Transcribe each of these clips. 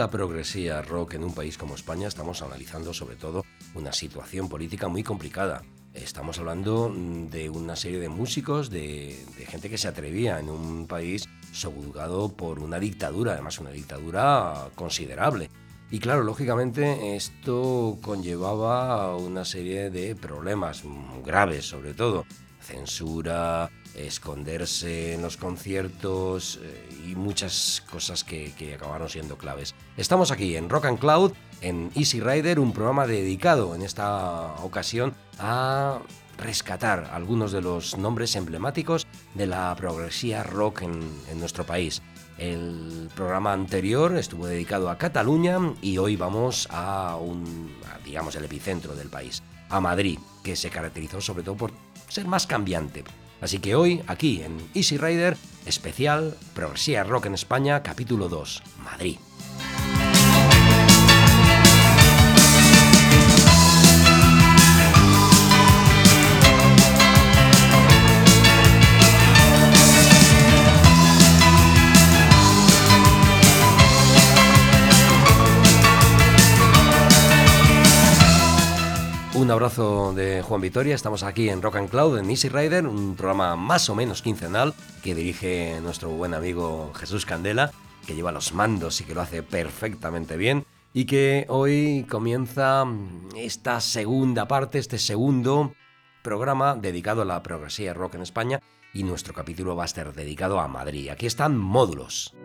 La progresía rock en un país como España, estamos analizando sobre todo una situación política muy complicada. Estamos hablando mm, de una serie de músicos, de, de gente que se atrevía en un país subjugado por una dictadura, además una dictadura considerable. Y claro, lógicamente esto conllevaba una serie de problemas graves, sobre todo censura, esconderse en los conciertos eh, y muchas cosas que, acabaron siendo claves. Estamos aquí en Rock and Cloud, en Easy Rider, un programa dedicado en esta ocasión a rescatar algunos de los nombres emblemáticos de la progresía rock en, en nuestro país. El programa anterior estuvo dedicado a Cataluña y hoy vamos a un, a, digamos, el epicentro del país, a Madrid, que se caracterizó sobre todo por ser más cambiante. Así que hoy, aquí en Easy Rider, especial Progresía Rock en España, capítulo 2, Madrid. Un abrazo de Juan Vitoria, estamos aquí en Rock and Cloud, en Easy Rider, un programa más o menos quincenal que dirige nuestro buen amigo Jesús Candela, que lleva los mandos y que lo hace perfectamente bien, y que hoy comienza esta segunda parte, este segundo programa dedicado a la progresía rock en España, y nuestro capítulo va a estar dedicado a Madrid. Aquí están módulos.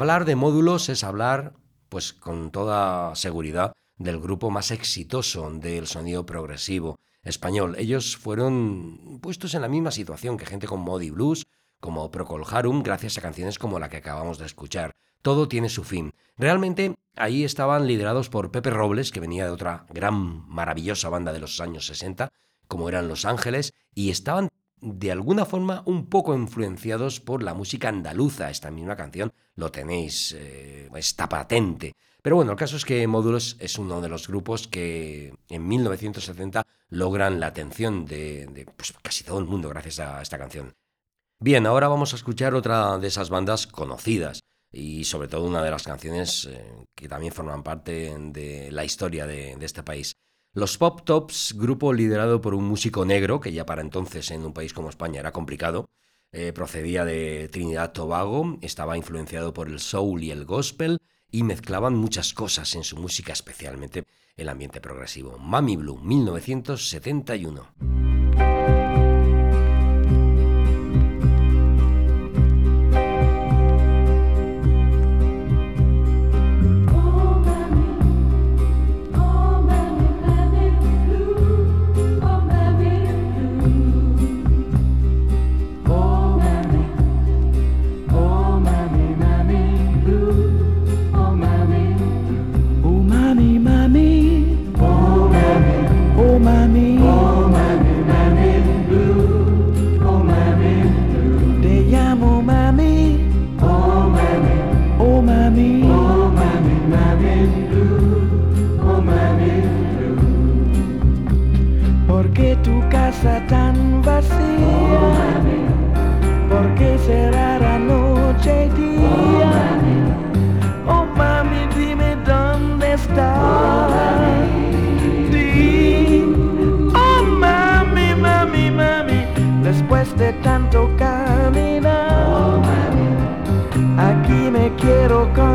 Hablar de módulos es hablar, pues con toda seguridad, del grupo más exitoso del sonido progresivo español. Ellos fueron puestos en la misma situación que gente con Modi Blues, como Procol Harum, gracias a canciones como la que acabamos de escuchar. Todo tiene su fin. Realmente ahí estaban liderados por Pepe Robles, que venía de otra gran, maravillosa banda de los años 60, como eran Los Ángeles, y estaban de alguna forma un poco influenciados por la música andaluza. Esta misma canción lo tenéis, eh, está patente. Pero bueno, el caso es que Módulos es uno de los grupos que en 1970 logran la atención de, pues, casi todo el mundo gracias a esta canción. Bien, ahora vamos a escuchar otra de esas bandas conocidas y sobre todo una de las canciones eh, que también forman parte de la historia de, este país. Los Pop Tops, grupo liderado por un músico negro, que ya para entonces en un país como España era complicado, eh, procedía de Trinidad Tobago, estaba influenciado por el soul y el gospel y mezclaban muchas cosas en su música, especialmente el ambiente progresivo. Mami Blue, 1971. tu casa tan vacía, porque cerrará noche y día. Oh mami, dime dónde estás. Di, oh mami, mami, mami, después de tanto caminar, aquí me quiero con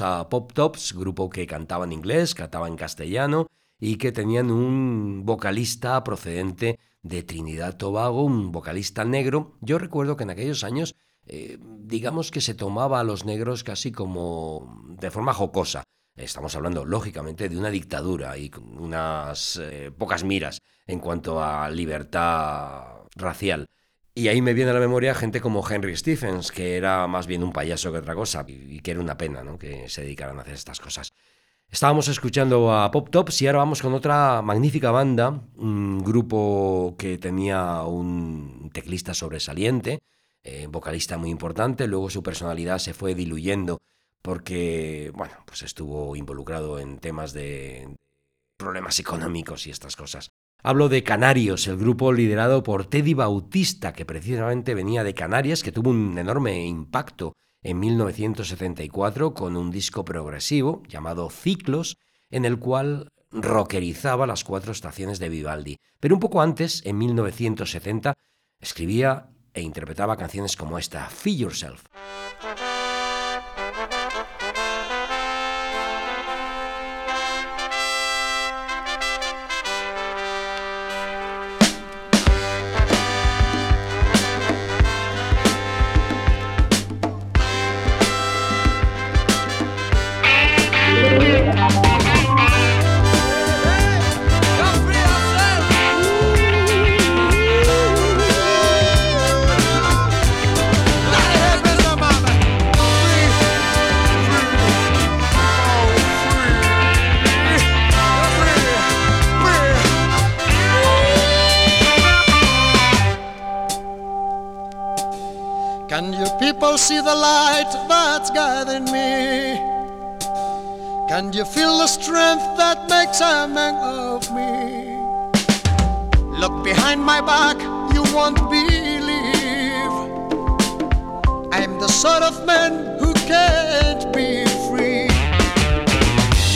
A Pop Tops, grupo que cantaba en inglés, cantaba en castellano y que tenían un vocalista procedente de Trinidad Tobago, un vocalista negro. Yo recuerdo que en aquellos años, eh, digamos que se tomaba a los negros casi como de forma jocosa. Estamos hablando, lógicamente, de una dictadura y unas eh, pocas miras en cuanto a libertad racial. Y ahí me viene a la memoria gente como Henry Stephens, que era más bien un payaso que otra cosa, y que era una pena ¿no? que se dedicaran a hacer estas cosas. Estábamos escuchando a Pop Tops y ahora vamos con otra magnífica banda, un grupo que tenía un teclista sobresaliente, eh, vocalista muy importante, luego su personalidad se fue diluyendo porque, bueno, pues estuvo involucrado en temas de problemas económicos y estas cosas. Hablo de Canarios, el grupo liderado por Teddy Bautista, que precisamente venía de Canarias, que tuvo un enorme impacto en 1974 con un disco progresivo llamado Ciclos, en el cual rockerizaba las cuatro estaciones de Vivaldi. Pero un poco antes, en 1970, escribía e interpretaba canciones como esta, Feel Yourself. See the light that's guiding me? Can you feel the strength that makes a man of me? Look behind my back, you won't believe. I'm the sort of man who can't be free.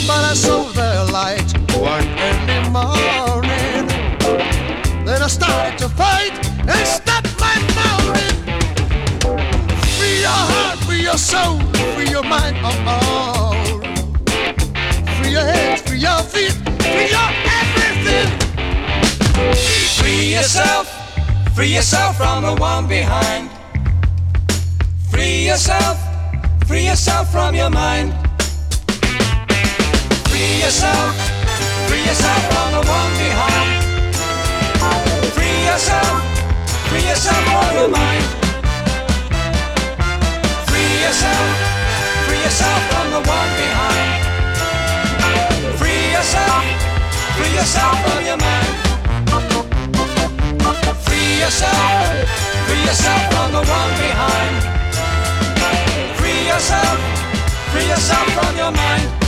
But I saw the light one early morning. Then I started to fight and stop soul, free your mind, oh, oh. Free your head, free your feet, free your everything. Free yourself, free yourself from the one behind. Free yourself, free yourself from your mind. Free yourself, free yourself from the one behind. Free yourself, free yourself from your mind yourself, free yourself from the one behind. Free yourself, free yourself from your mind. Free yourself, free yourself from the one behind. Free yourself, free yourself from your mind.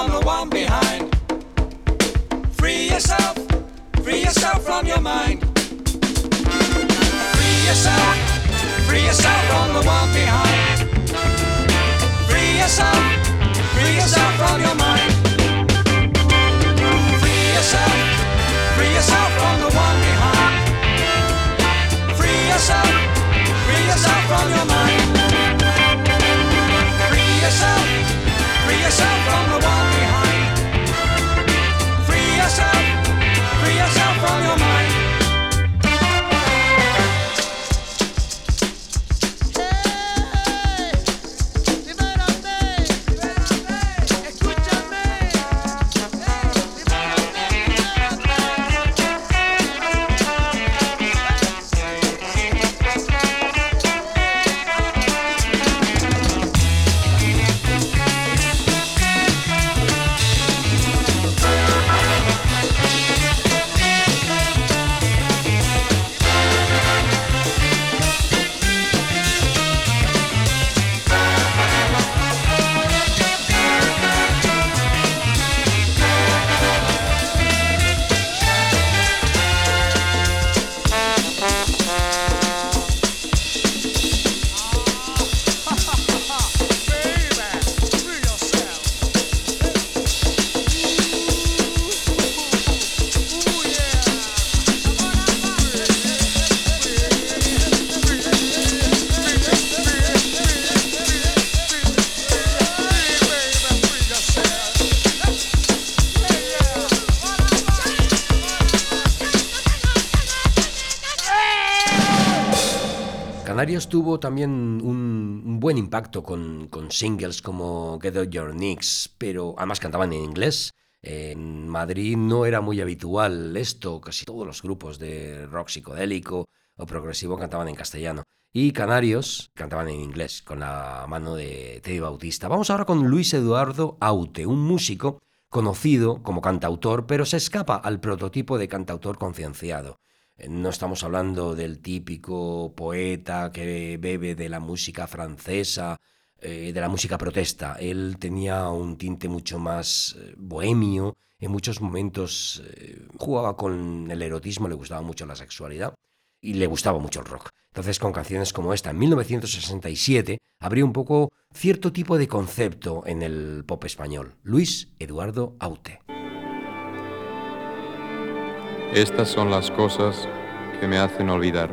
From the one behind. Free yourself, free yourself from your mind. Free yourself, free yourself from the one behind. Free yourself, free yourself from your mind. Free yourself, free yourself from the one behind. Free yourself, free yourself from your mind. Free yourself. Free yourself from tuvo también un, buen impacto con, singles como Get Out Your Nicks, pero además cantaban en inglés. En Madrid no era muy habitual esto, casi todos los grupos de rock psicodélico o progresivo cantaban en castellano. Y Canarios cantaban en inglés, con la mano de Teddy Bautista. Vamos ahora con Luis Eduardo Aute, un músico conocido como cantautor, pero se escapa al prototipo de cantautor concienciado. No estamos hablando del típico poeta que bebe de la música francesa, eh, de la música protesta. Él tenía un tinte mucho más eh, bohemio, en muchos momentos eh, jugaba con el erotismo, le gustaba mucho la sexualidad y le gustaba mucho el rock. Entonces, con canciones como esta, en 1967, abrió un poco cierto tipo de concepto en el pop español. Luis Eduardo Aute. Estas son las cosas que me hacen olvidar.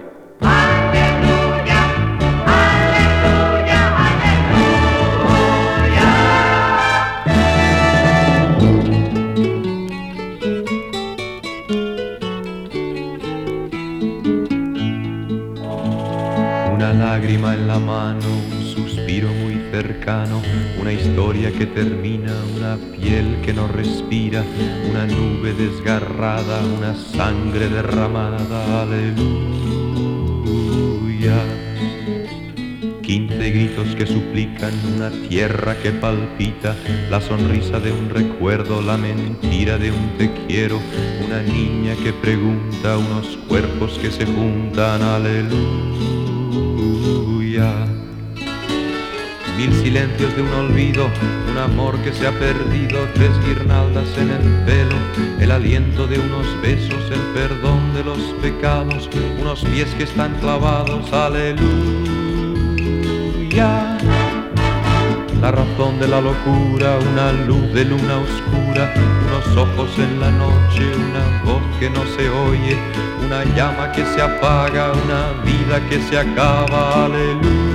Una lágrima en la mano, un suspiro muy cercano, una historia que termina, una piel que no respira, una nube desgarrada, una sangre derramada, aleluya. Quince gritos que suplican, una tierra que palpita, la sonrisa de un recuerdo, la mentira de un te quiero, una niña que pregunta, unos cuerpos que se juntan, aleluya mil silencios de un olvido, un amor que se ha perdido, tres guirnaldas en el pelo, el aliento de unos besos, el perdón de los pecados, unos pies que están clavados, aleluya. La razón de la locura, una luz de luna oscura, unos ojos en la noche, una voz que no se oye, una llama que se apaga, una vida que se acaba, aleluya.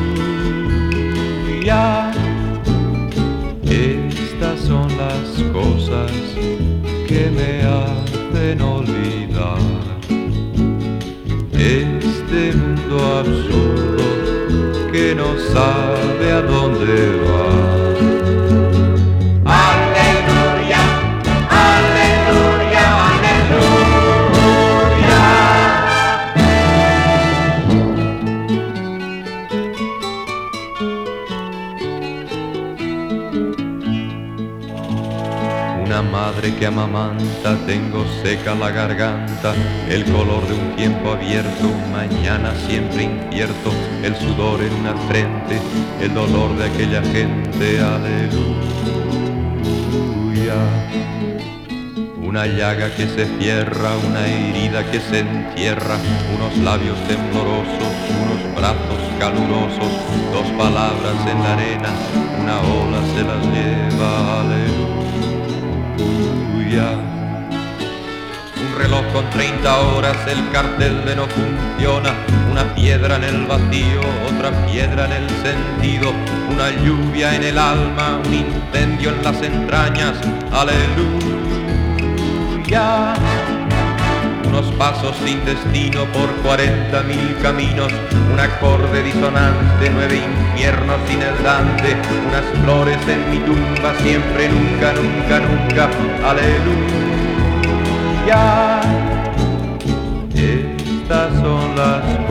Estas son las cosas que me hacen olvidar este mundo absurdo que no sabe a dónde va. Que amamanta, tengo seca la garganta, el color de un tiempo abierto, mañana siempre incierto, el sudor en una frente, el dolor de aquella gente, aleluya. Una llaga que se cierra, una herida que se entierra, unos labios temblorosos, unos brazos calurosos, dos palabras en la arena, una ola se las lleva, aleluya. Un reloj con 30 horas, el cartel de no funciona, una piedra en el vacío, otra piedra en el sentido, una lluvia en el alma, un incendio en las entrañas, aleluya. Unos pasos sin destino por 40 mil caminos, un acorde disonante, nueve infiernos sin el Dante, unas flores en mi tumba, siempre, nunca, nunca, nunca, aleluya. Estas son las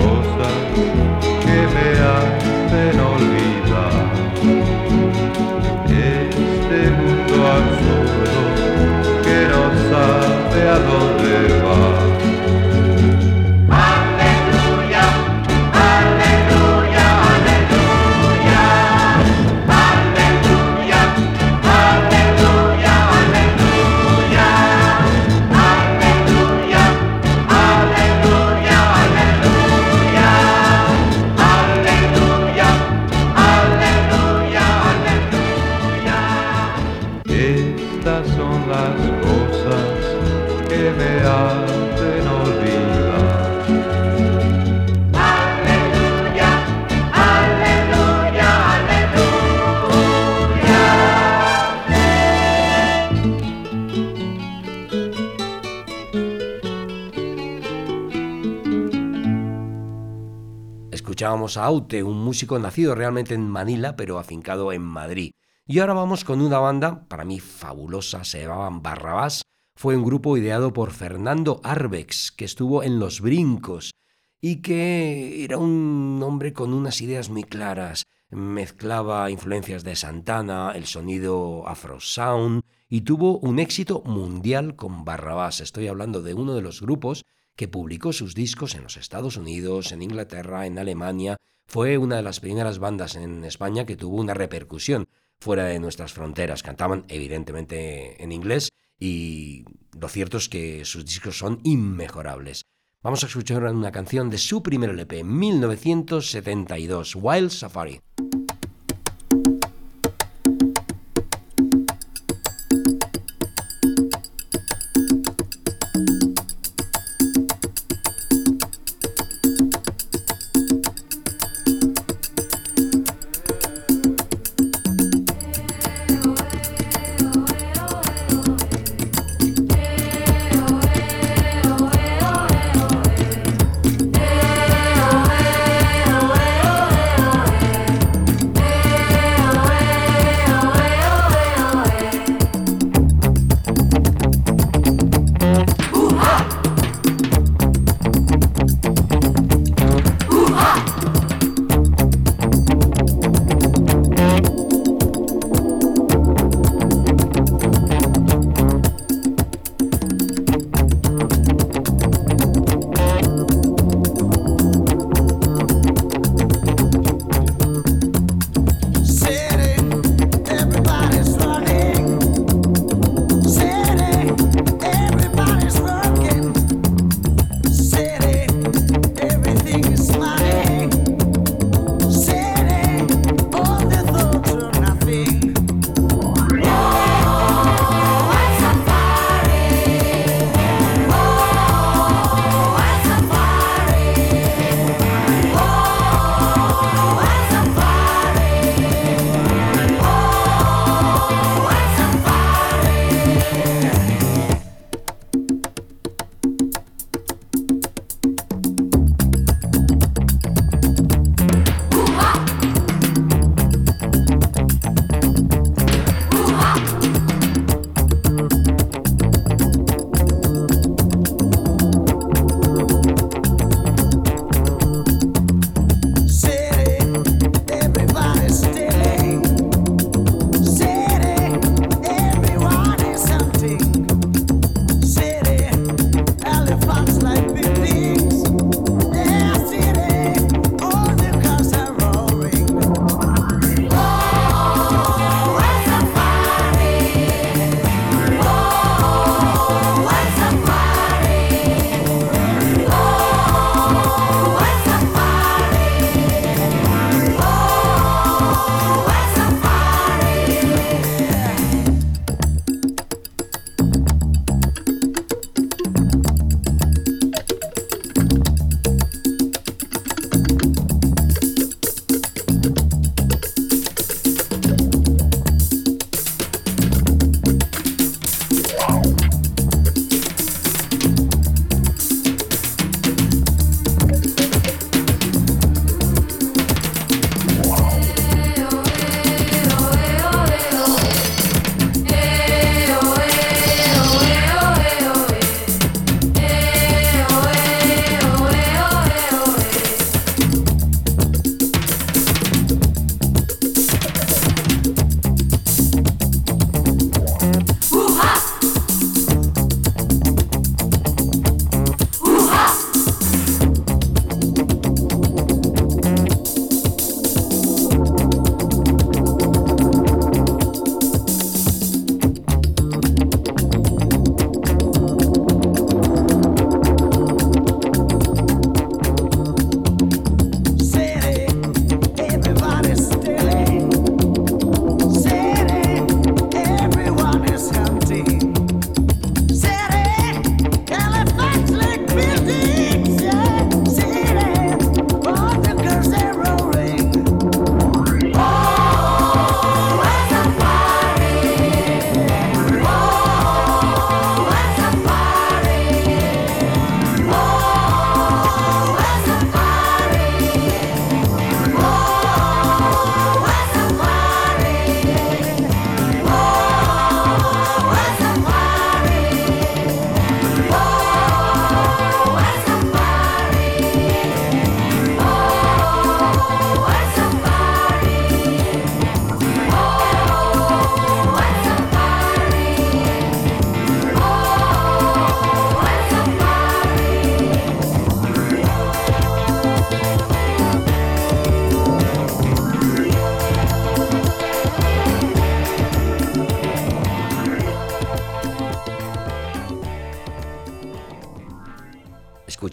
A Aute, un músico nacido realmente en Manila, pero afincado en Madrid. Y ahora vamos con una banda, para mí fabulosa, se llamaban Barrabás. Fue un grupo ideado por Fernando Arbex, que estuvo en Los Brincos y que era un hombre con unas ideas muy claras. Mezclaba influencias de Santana, el sonido Afro Sound y tuvo un éxito mundial con Barrabás. Estoy hablando de uno de los grupos que publicó sus discos en los Estados Unidos, en Inglaterra, en Alemania. Fue una de las primeras bandas en España que tuvo una repercusión fuera de nuestras fronteras. Cantaban evidentemente en inglés y lo cierto es que sus discos son inmejorables. Vamos a escuchar una canción de su primer LP, 1972, Wild Safari.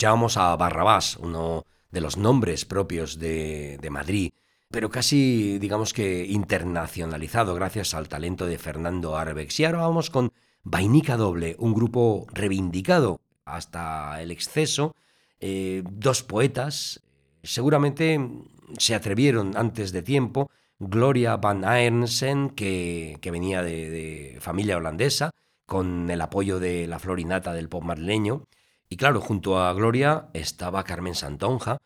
Escuchábamos a Barrabás, uno de los nombres propios de, de Madrid, pero casi digamos que internacionalizado gracias al talento de Fernando Arbex. Y ahora vamos con Vainica Doble, un grupo reivindicado hasta el exceso, eh, dos poetas, seguramente se atrevieron antes de tiempo, Gloria Van Aernsen, que, venía de, familia holandesa, con el apoyo de la florinata del pop madrileño, y claro, junto a Gloria estaba Carmen Santonja,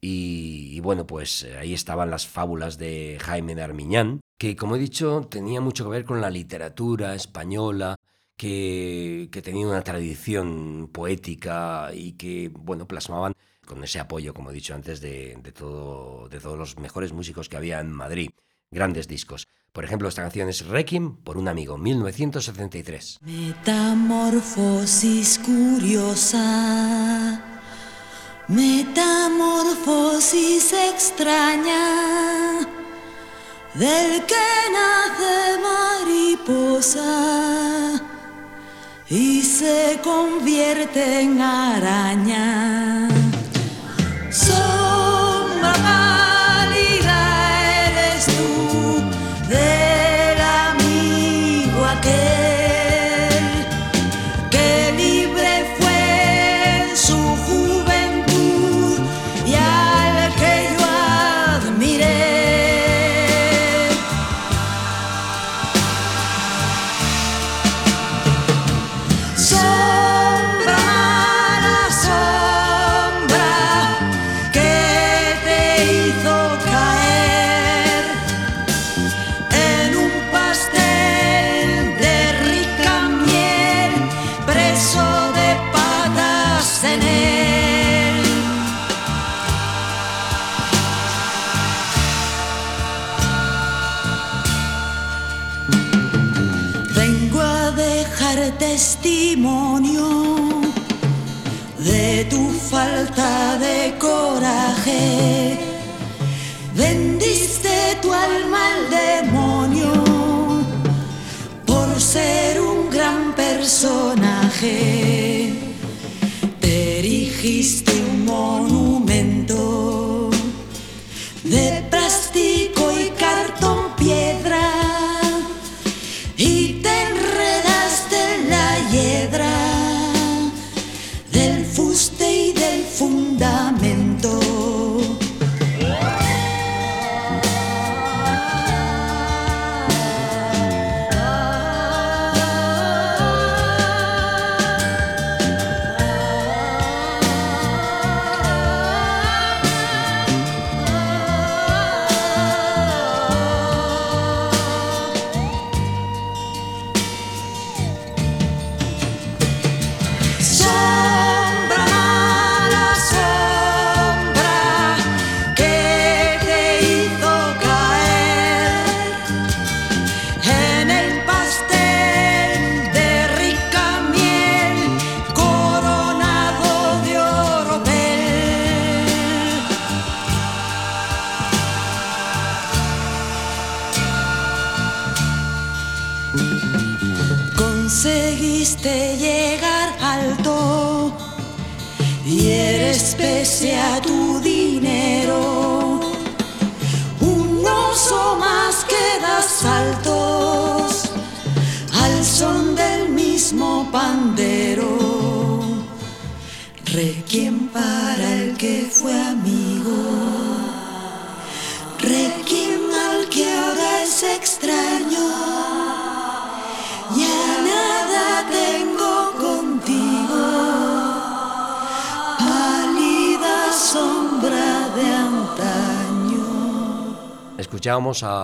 y, bueno, pues eh, ahí estaban las fábulas de Jaime de Armiñán, que como he dicho tenía mucho que ver con la literatura española, que, que tenían una tradición poética y que, bueno, plasmaban con ese apoyo, como he dicho antes, de, de, todo, de todos los mejores músicos que había en Madrid. Grandes discos. Por ejemplo, esta canción es Requiem por un amigo, 1973. Metamorfosis curiosa, metamorfosis extraña, del que nace mariposa y se convierte en araña. Te erigiste un monumento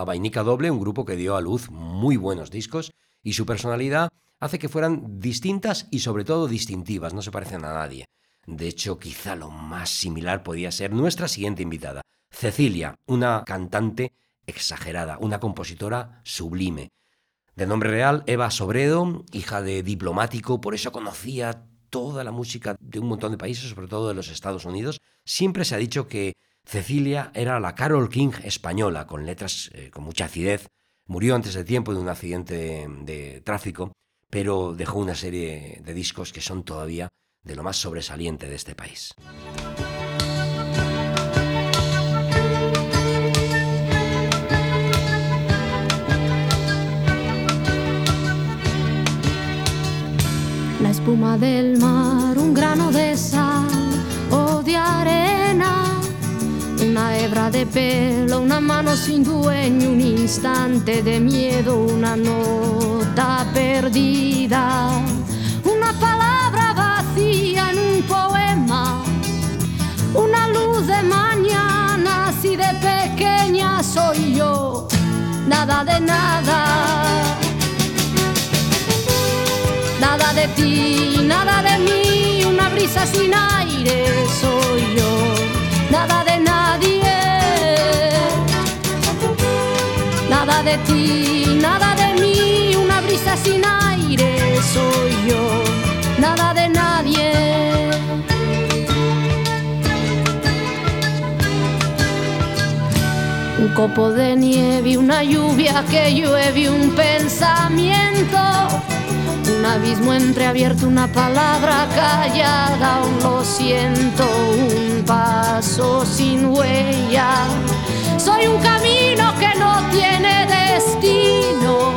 Vainica Doble, un grupo que dio a luz muy buenos discos y su personalidad hace que fueran distintas y sobre todo distintivas, no se parecen a nadie. De hecho, quizá lo más similar podía ser nuestra siguiente invitada, Cecilia, una cantante exagerada, una compositora sublime. De nombre real, Eva Sobredo, hija de diplomático, por eso conocía toda la música de un montón de países, sobre todo de los Estados Unidos. Siempre se ha dicho que Cecilia era la Carol King española, con letras eh, con mucha acidez. Murió antes de tiempo de un accidente de, tráfico, pero dejó una serie de discos que son todavía de lo más sobresaliente de este país. La espuma del mar, un grano de sal una hebra de pelo, una mano sin dueño, un instante de miedo, una nota perdida, una palabra vacía en un poema, una luz de mañana, si de pequeña soy yo, nada de nada. Nada de ti, nada de mí, una brisa sin aire soy yo, nada Nada de ti, nada de mí, una brisa sin aire soy yo, nada de nadie. Un copo de nieve, una lluvia que llueve, un pensamiento un abismo entreabierto, una palabra callada, un lo siento, un paso sin huella. Soy un camino que no tiene destino,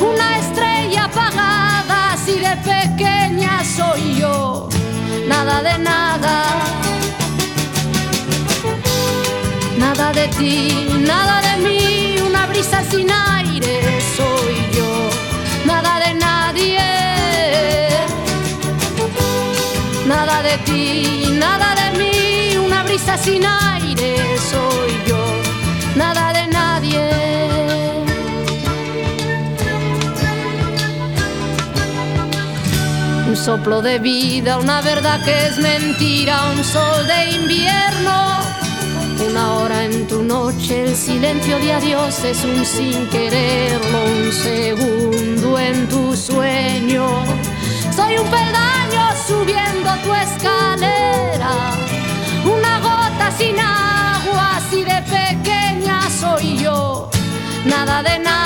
una estrella apagada, si de pequeña soy yo, nada de nada. Nada de ti, nada de mí, una brisa sin aire soy yo, nada de nadie. Nada de ti, nada de mí, una brisa sin aire soy soplo de vida, una verdad que es mentira, un sol de invierno. Una hora en tu noche, el silencio de adiós es un sin quererlo, un segundo en tu sueño. Soy un peldaño subiendo tu escalera, una gota sin agua, así de pequeña soy yo, nada de nada.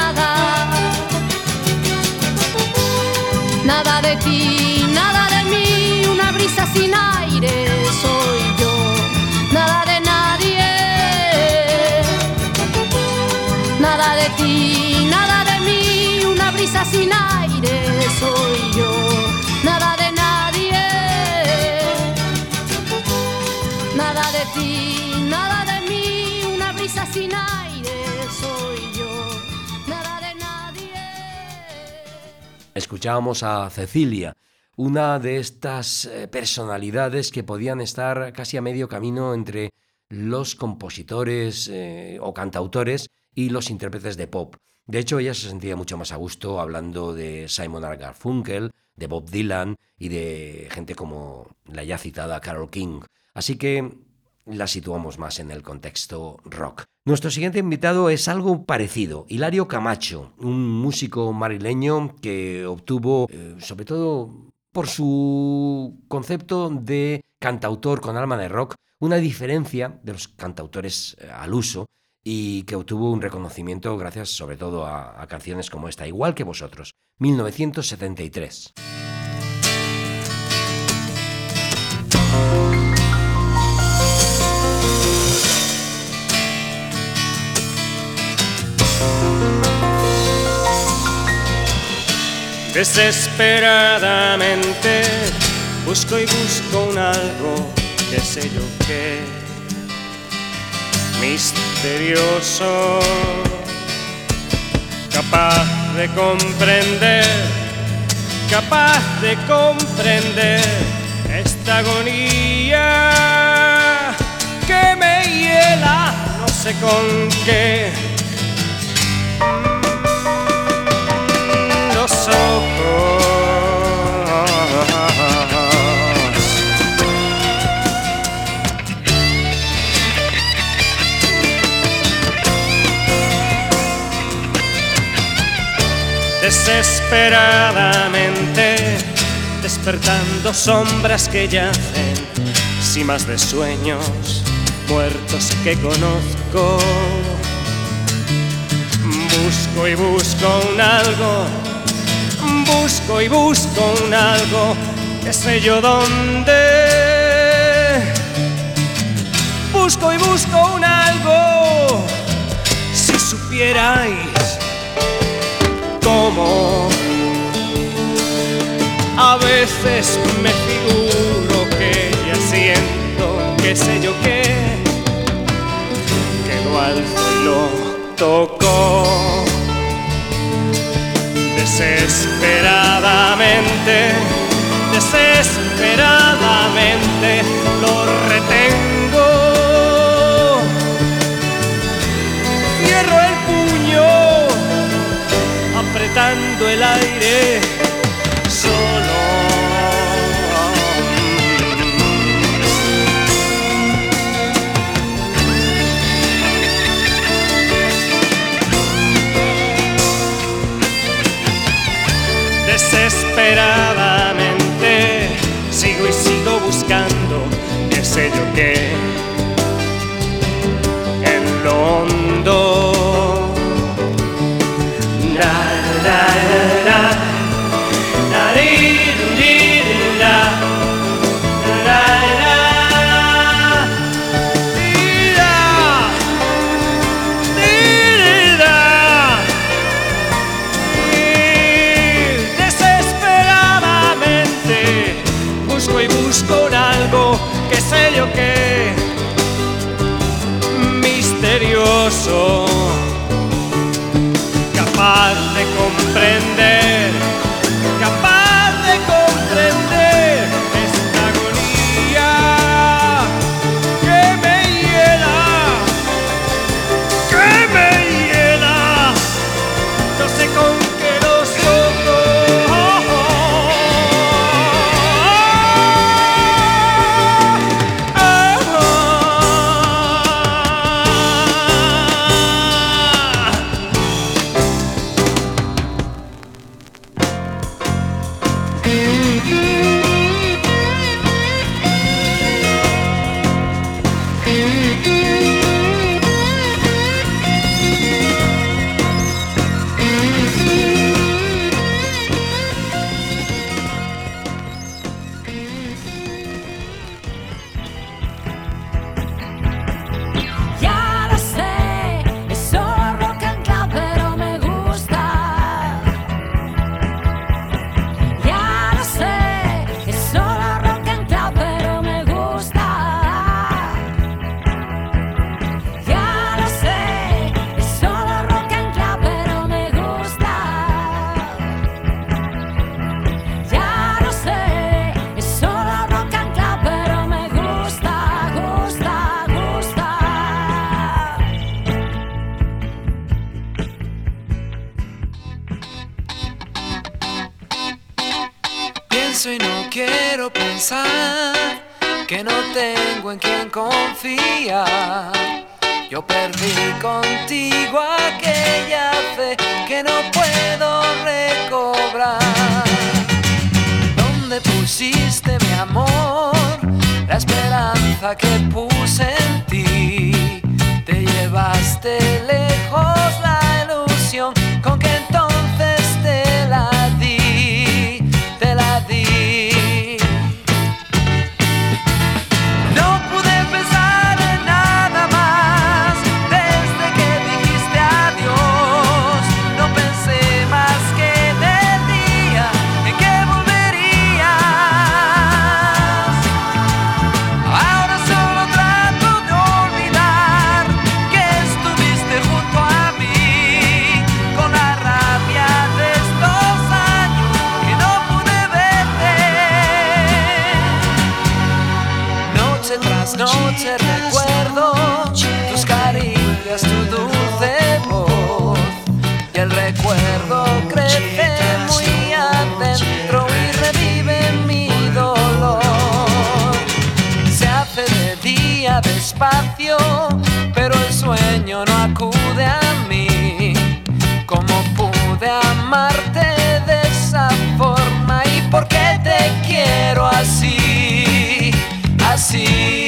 Nada de ti, nada de mí, una brisa sin aire soy yo, nada de nadie. Nada de ti, nada de mí, una brisa sin aire soy yo, nada de nadie. Nada de ti, nada de mí, una brisa sin aire soy yo, nada de nadie. Escuchábamos a Cecilia, una de estas eh, personalidades que podían estar casi a medio camino entre los compositores eh, o cantautores y los intérpretes de pop. De hecho, ella se sentía mucho más a gusto hablando de Simon Garfunkel, de Bob Dylan y de gente como la ya citada Carol King. Así que la situamos más en el contexto rock. Nuestro siguiente invitado es algo parecido, Hilario Camacho, un músico marileño que obtuvo, eh, sobre todo por su concepto de cantautor con alma de rock, una diferencia de los cantautores eh, al uso y que obtuvo un reconocimiento gracias sobre todo a, a canciones como esta, igual que vosotros, 1973. Desesperadamente busco y busco un algo, qué sé yo qué, misterioso, capaz de comprender, capaz de comprender esta agonía que me hiela, no sé con qué. desesperadamente, despertando sombras que yacen, cimas de sueños, muertos que conozco. Busco y busco un algo, busco y busco un algo, qué sé yo dónde. Busco y busco un algo, si supierais a veces me figuro que ya siento qué sé yo qué, que lo alto lo tocó. Desesperadamente, desesperadamente lo retengo soltando el aire solo. Desesperadamente sigo y sigo buscando qué sé yo qué so caparle que no puedo recobrar. ¿Dónde pusiste mi amor? La esperanza que puse en ti, te llevaste lejos. pero el sueño no acude a mí. ¿Cómo pude amarte de esa forma y por qué te quiero así? Así.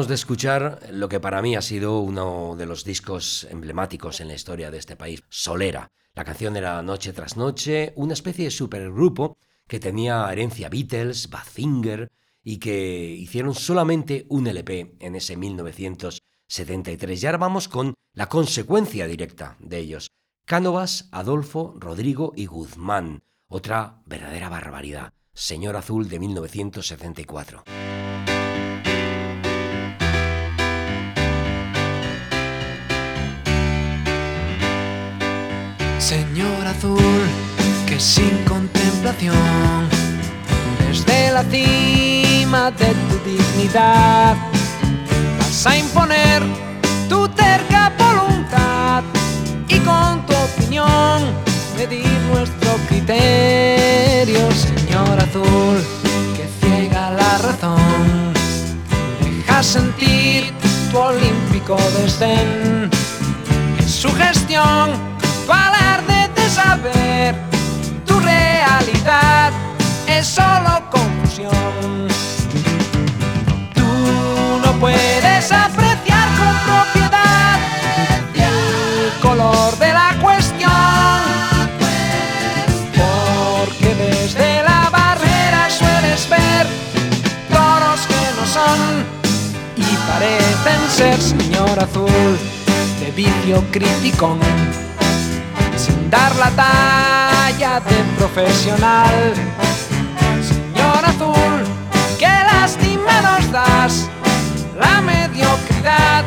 De escuchar lo que para mí ha sido uno de los discos emblemáticos en la historia de este país, Solera. La canción era Noche tras Noche, una especie de supergrupo que tenía herencia Beatles, Bazinger y que hicieron solamente un LP en ese 1973. Y ahora vamos con la consecuencia directa de ellos. Cánovas, Adolfo, Rodrigo y Guzmán. Otra verdadera barbaridad. Señor Azul de 1974. Señor azul, que sin contemplación, desde la cima de tu dignidad, vas a imponer tu terca voluntad y con tu opinión medir nuestro criterio, Señor azul, que ciega la razón, deja sentir tu olímpico desdén en su gestión saber tu realidad. Es solo confusión. Tú no puedes apreciar con propiedad el color de la cuestión, porque desde la barrera sueles ver toros que no son y parecen ser señor azul de vicio crítico dar la talla de profesional. Señor Azul, qué lástima nos das, la mediocridad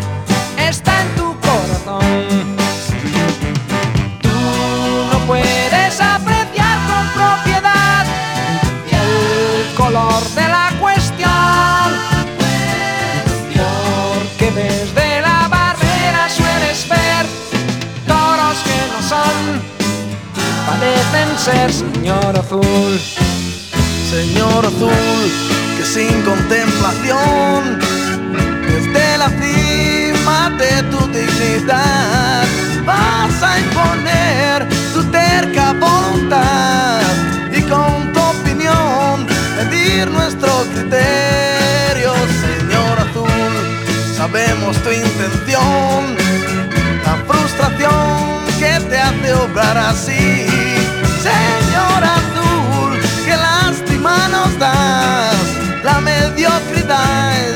ser señor azul. Señor azul, que sin contemplación, desde la cima de tu dignidad, vas a imponer tu terca voluntad y con tu opinión medir nuestro criterio, Señor azul. Sabemos tu intención, la frustración que te hace obrar así. Señor azul, qué lástima nos das, la mediocridad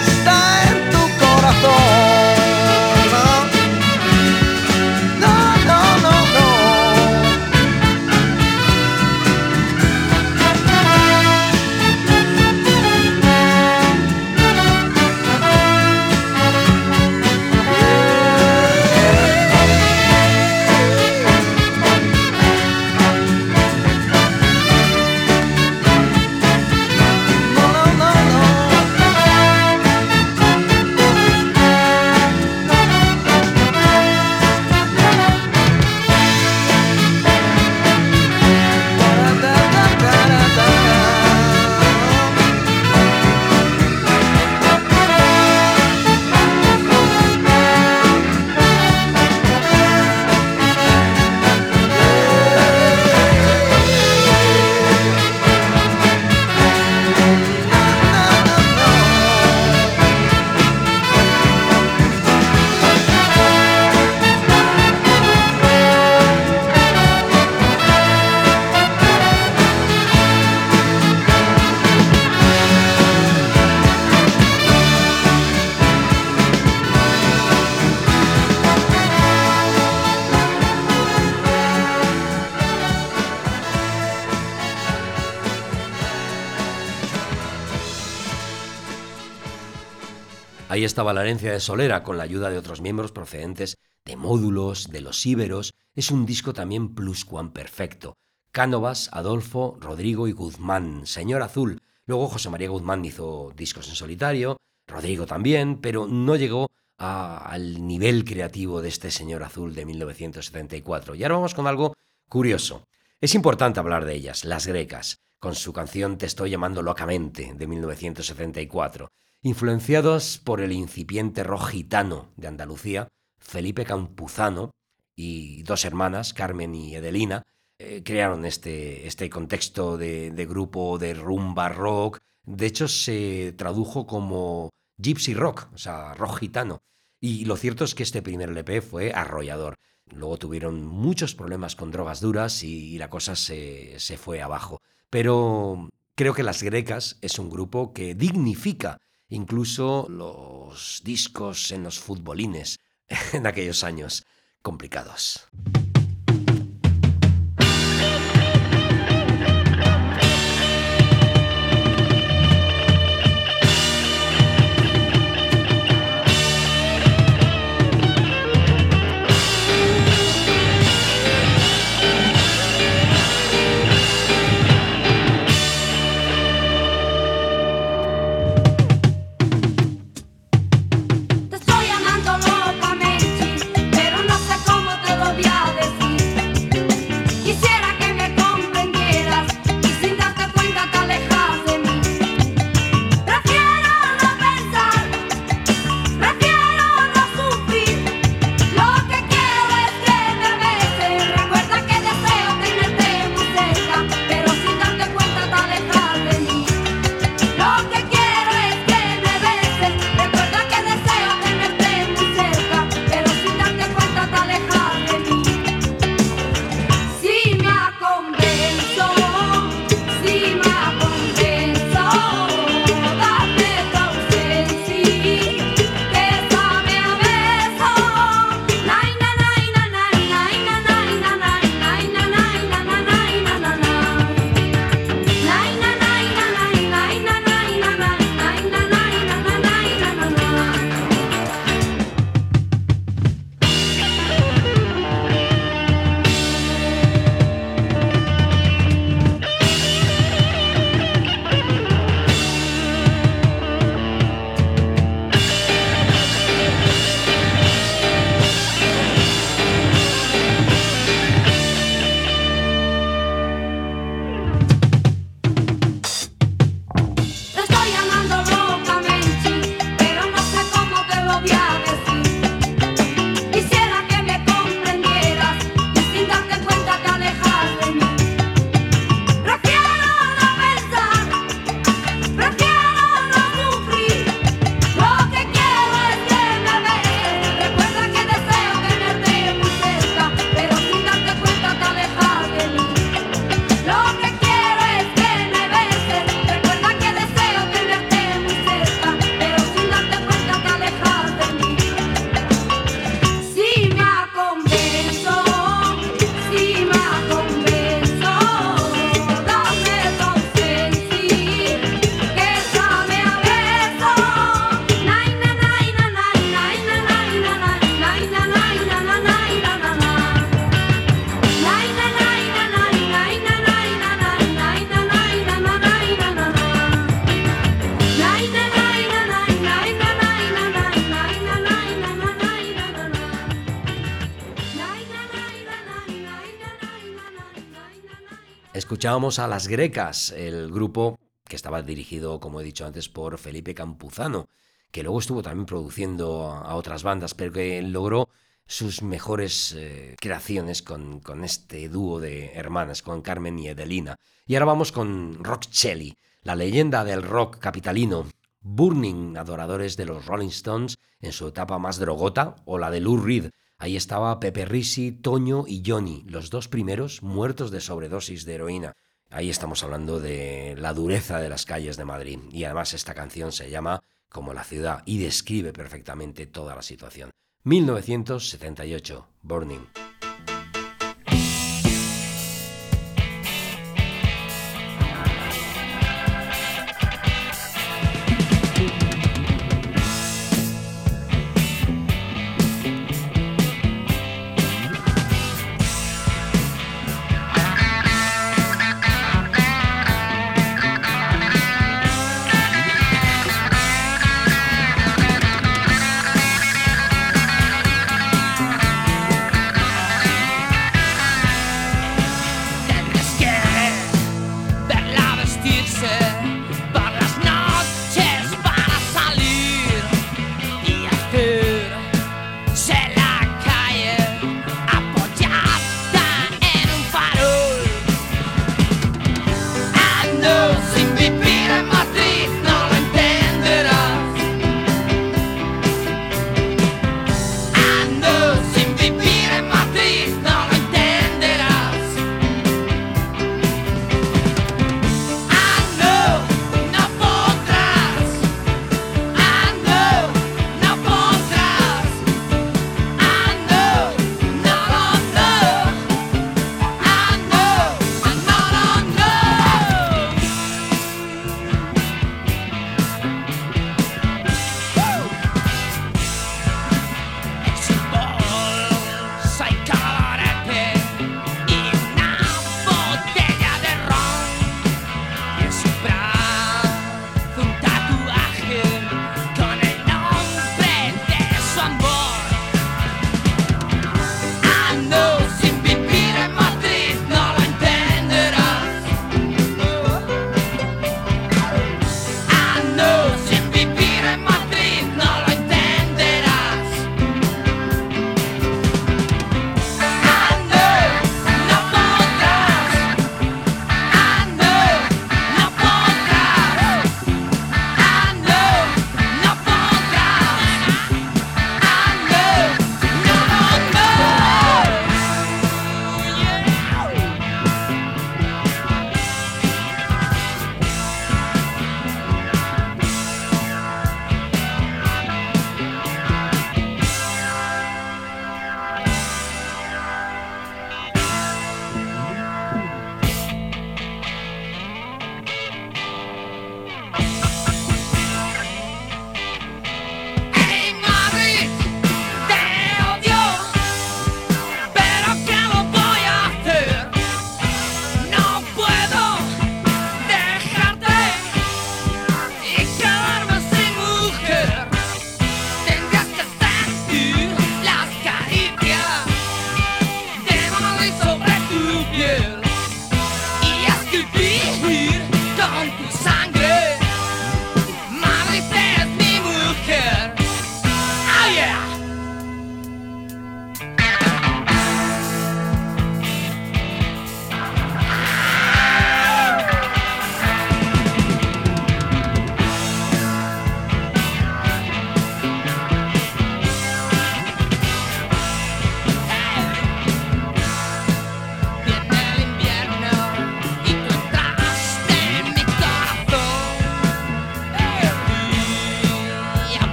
estaba la de Solera con la ayuda de otros miembros procedentes de módulos, de los íberos. Es un disco también pluscuamperfecto. Cánovas, Adolfo, Rodrigo y Guzmán, Señor Azul. Luego José María Guzmán hizo discos en solitario, Rodrigo también, pero no llegó al nivel creativo de este Señor Azul de 1974. Y ahora vamos con algo curioso. Es importante hablar de ellas, las grecas, con su canción Te estoy llamando locamente de 1974 influenciados por el incipiente rock gitano de Andalucía, Felipe Campuzano y dos hermanas, Carmen y Edelina, eh, crearon este, este contexto de, grupo de rumba rock. De hecho, se tradujo como gypsy rock, o sea, rock gitano. Y lo cierto es que este primer LP fue arrollador. Luego tuvieron muchos problemas con drogas duras y, la cosa se, se fue abajo. Pero creo que Las Grecas es un grupo que dignifica incluso los discos en los futbolines en aquellos años complicados. Escuchábamos a Las Grecas, el grupo que estaba dirigido, como he dicho antes, por Felipe Campuzano, que luego estuvo también produciendo a otras bandas, pero que logró sus mejores eh, creaciones con, con, este dúo de hermanas, con Carmen y Edelina. Y ahora vamos con Rock Chelly, la leyenda del rock capitalino, Burning, adoradores de los Rolling Stones en su etapa más drogota, o la de Lou Reed, Ahí estaba Pepe Risi, Toño y Johnny, los dos primeros muertos de sobredosis de heroína. Ahí estamos hablando de la dureza de las calles de Madrid. Y además esta canción se llama Como la ciudad y describe perfectamente toda la situación. 1978, Burning.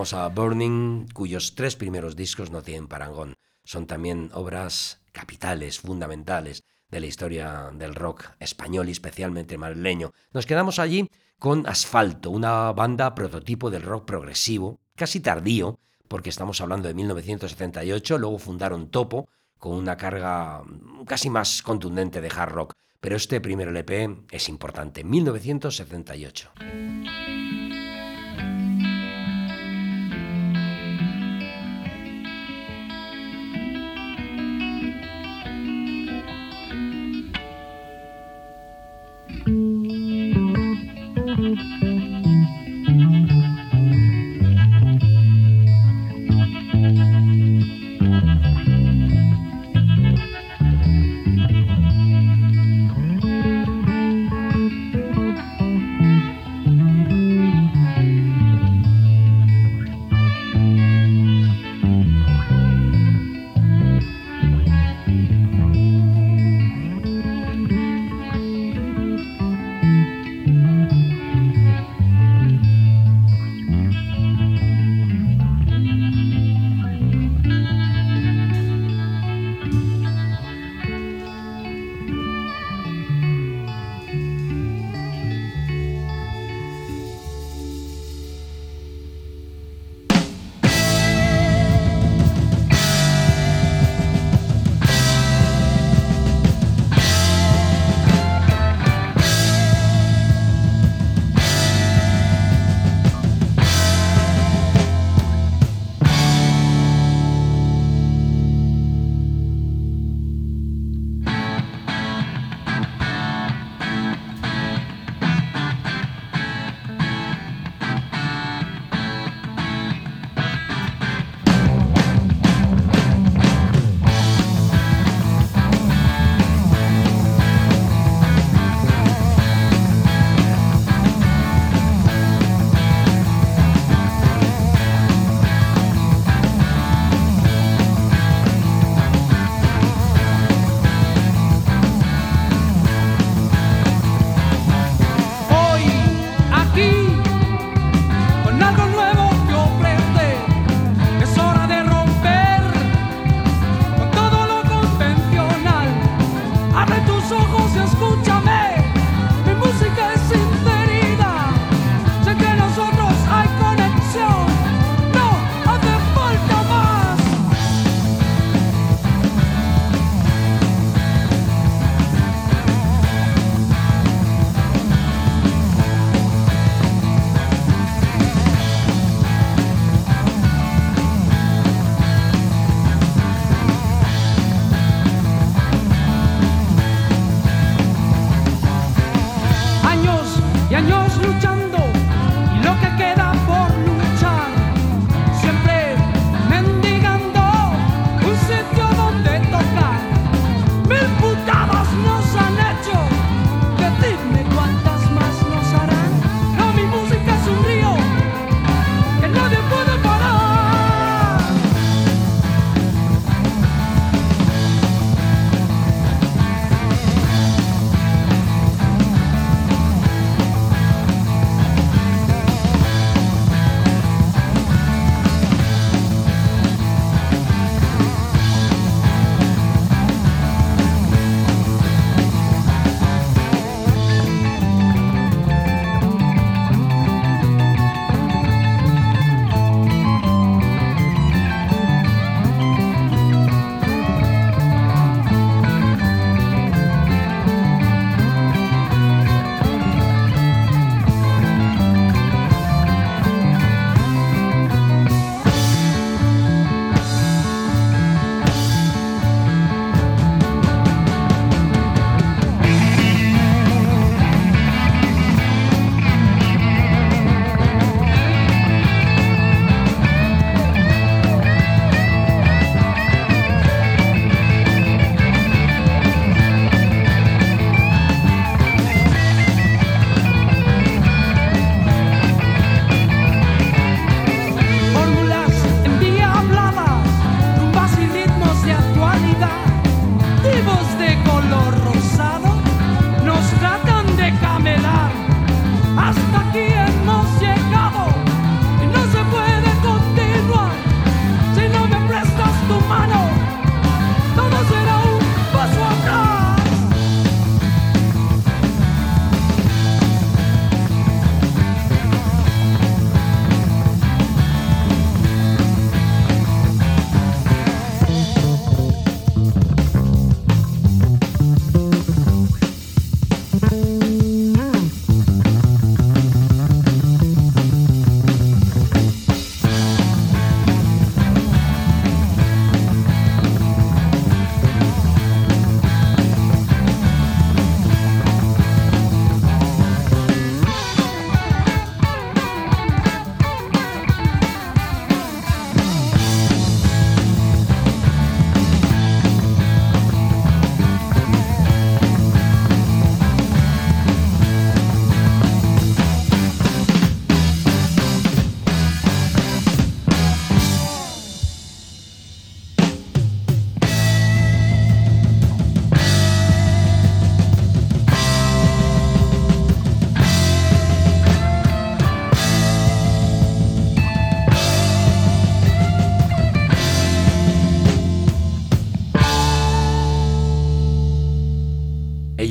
A Burning, cuyos tres primeros discos no tienen parangón. Son también obras capitales, fundamentales de la historia del rock español y especialmente madrileño. Nos quedamos allí con Asfalto, una banda prototipo del rock progresivo, casi tardío, porque estamos hablando de 1978, luego fundaron Topo, con una carga casi más contundente de hard rock, pero este primer LP es importante, 1978.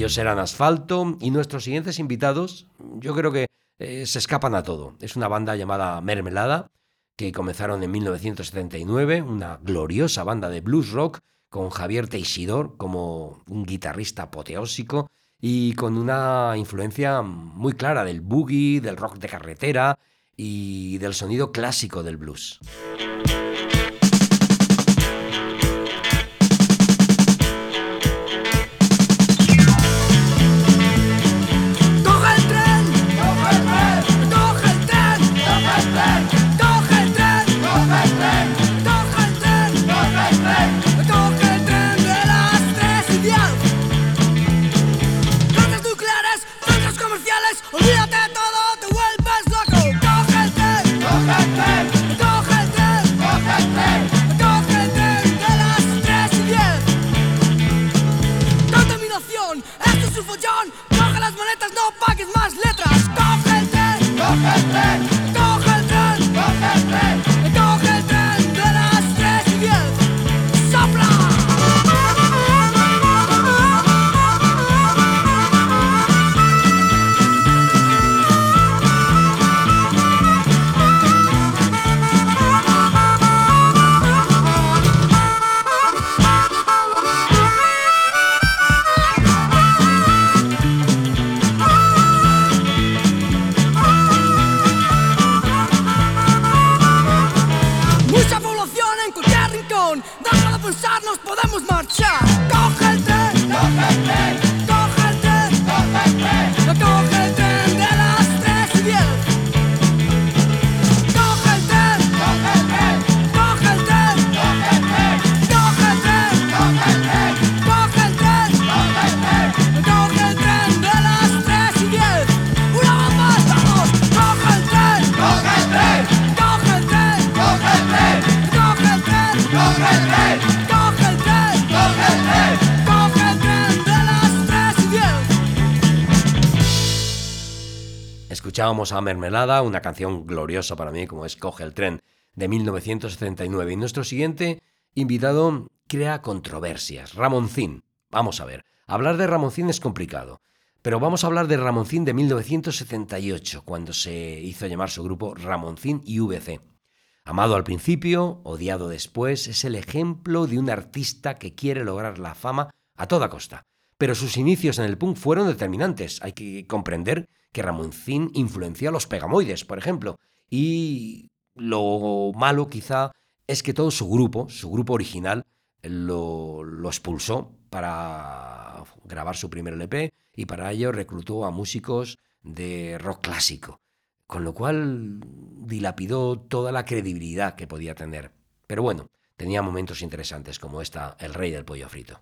Serán Asfalto y nuestros siguientes invitados, yo creo que eh, se escapan a todo. Es una banda llamada Mermelada, que comenzaron en 1979, una gloriosa banda de blues rock con Javier Teixidor como un guitarrista apoteósico y con una influencia muy clara del boogie, del rock de carretera y del sonido clásico del blues. Escuchábamos a Mermelada, una canción gloriosa para mí como es Coge el tren de 1979. Y nuestro siguiente invitado crea controversias, Ramoncín. Vamos a ver, hablar de Ramoncín es complicado, pero vamos a hablar de Ramoncín de 1978, cuando se hizo llamar su grupo Ramoncín y VC. Amado al principio, odiado después, es el ejemplo de un artista que quiere lograr la fama a toda costa. Pero sus inicios en el punk fueron determinantes. Hay que comprender que Ramoncín influenció a los Pegamoides, por ejemplo. Y lo malo quizá es que todo su grupo, su grupo original, lo, lo expulsó para grabar su primer LP y para ello reclutó a músicos de rock clásico con lo cual dilapidó toda la credibilidad que podía tener. Pero bueno, tenía momentos interesantes como esta, El Rey del Pollo Frito.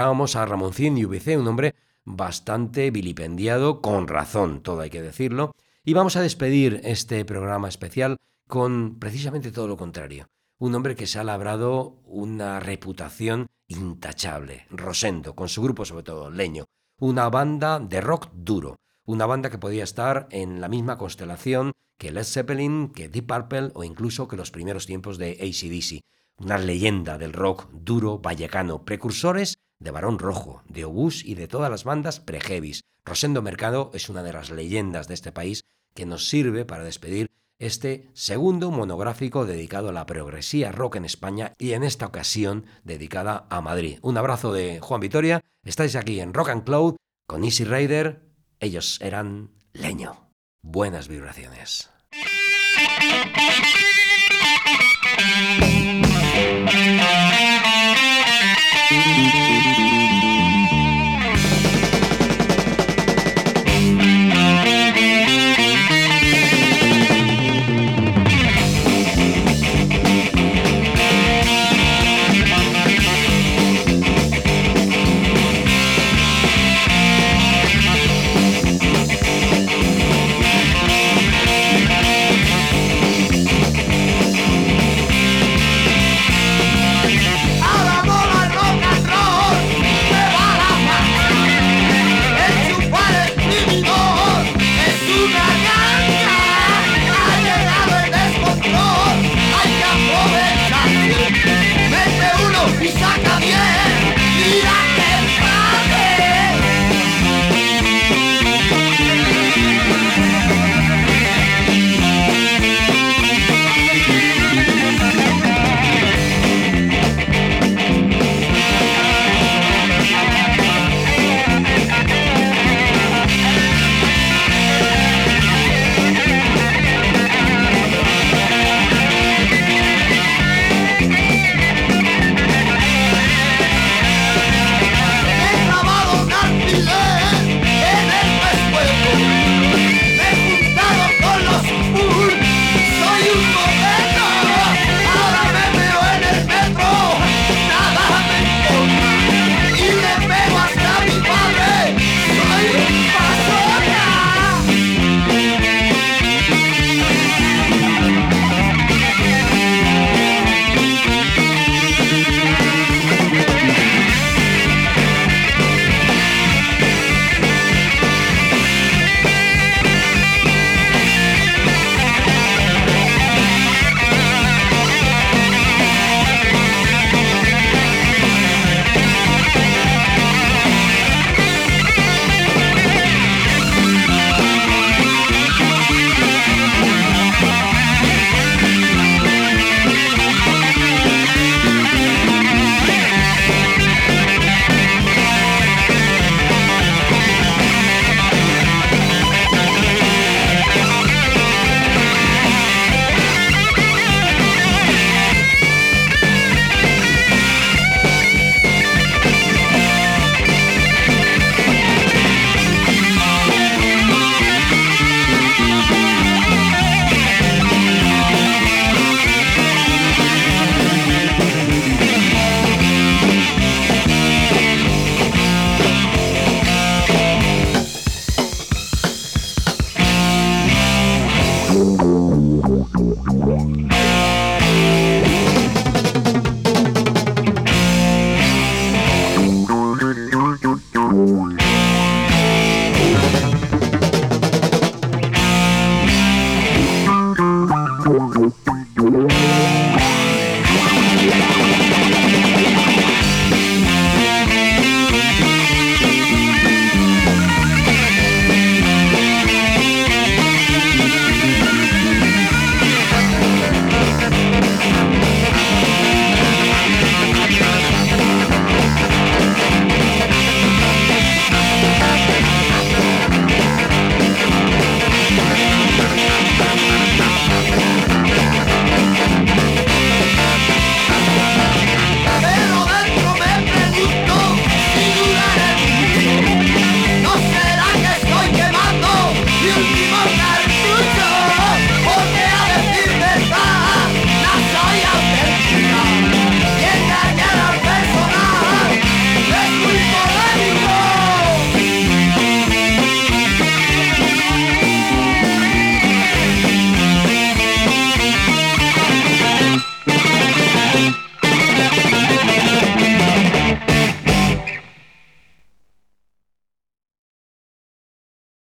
Escuchábamos a Ramoncín y UBC, un hombre bastante vilipendiado, con razón, todo hay que decirlo, y vamos a despedir este programa especial con precisamente todo lo contrario. Un hombre que se ha labrado una reputación intachable, Rosendo, con su grupo sobre todo, Leño, una banda de rock duro, una banda que podía estar en la misma constelación que Led Zeppelin, que Deep Purple o incluso que los primeros tiempos de ACDC. Una leyenda del rock duro vallecano, precursores de Barón Rojo, de Obús y de todas las bandas preheavis. Rosendo Mercado es una de las leyendas de este país que nos sirve para despedir este segundo monográfico dedicado a la progresía rock en España y en esta ocasión dedicada a Madrid. Un abrazo de Juan Vitoria, estáis aquí en Rock and Cloud con Easy Rider, ellos eran leño. Buenas vibraciones.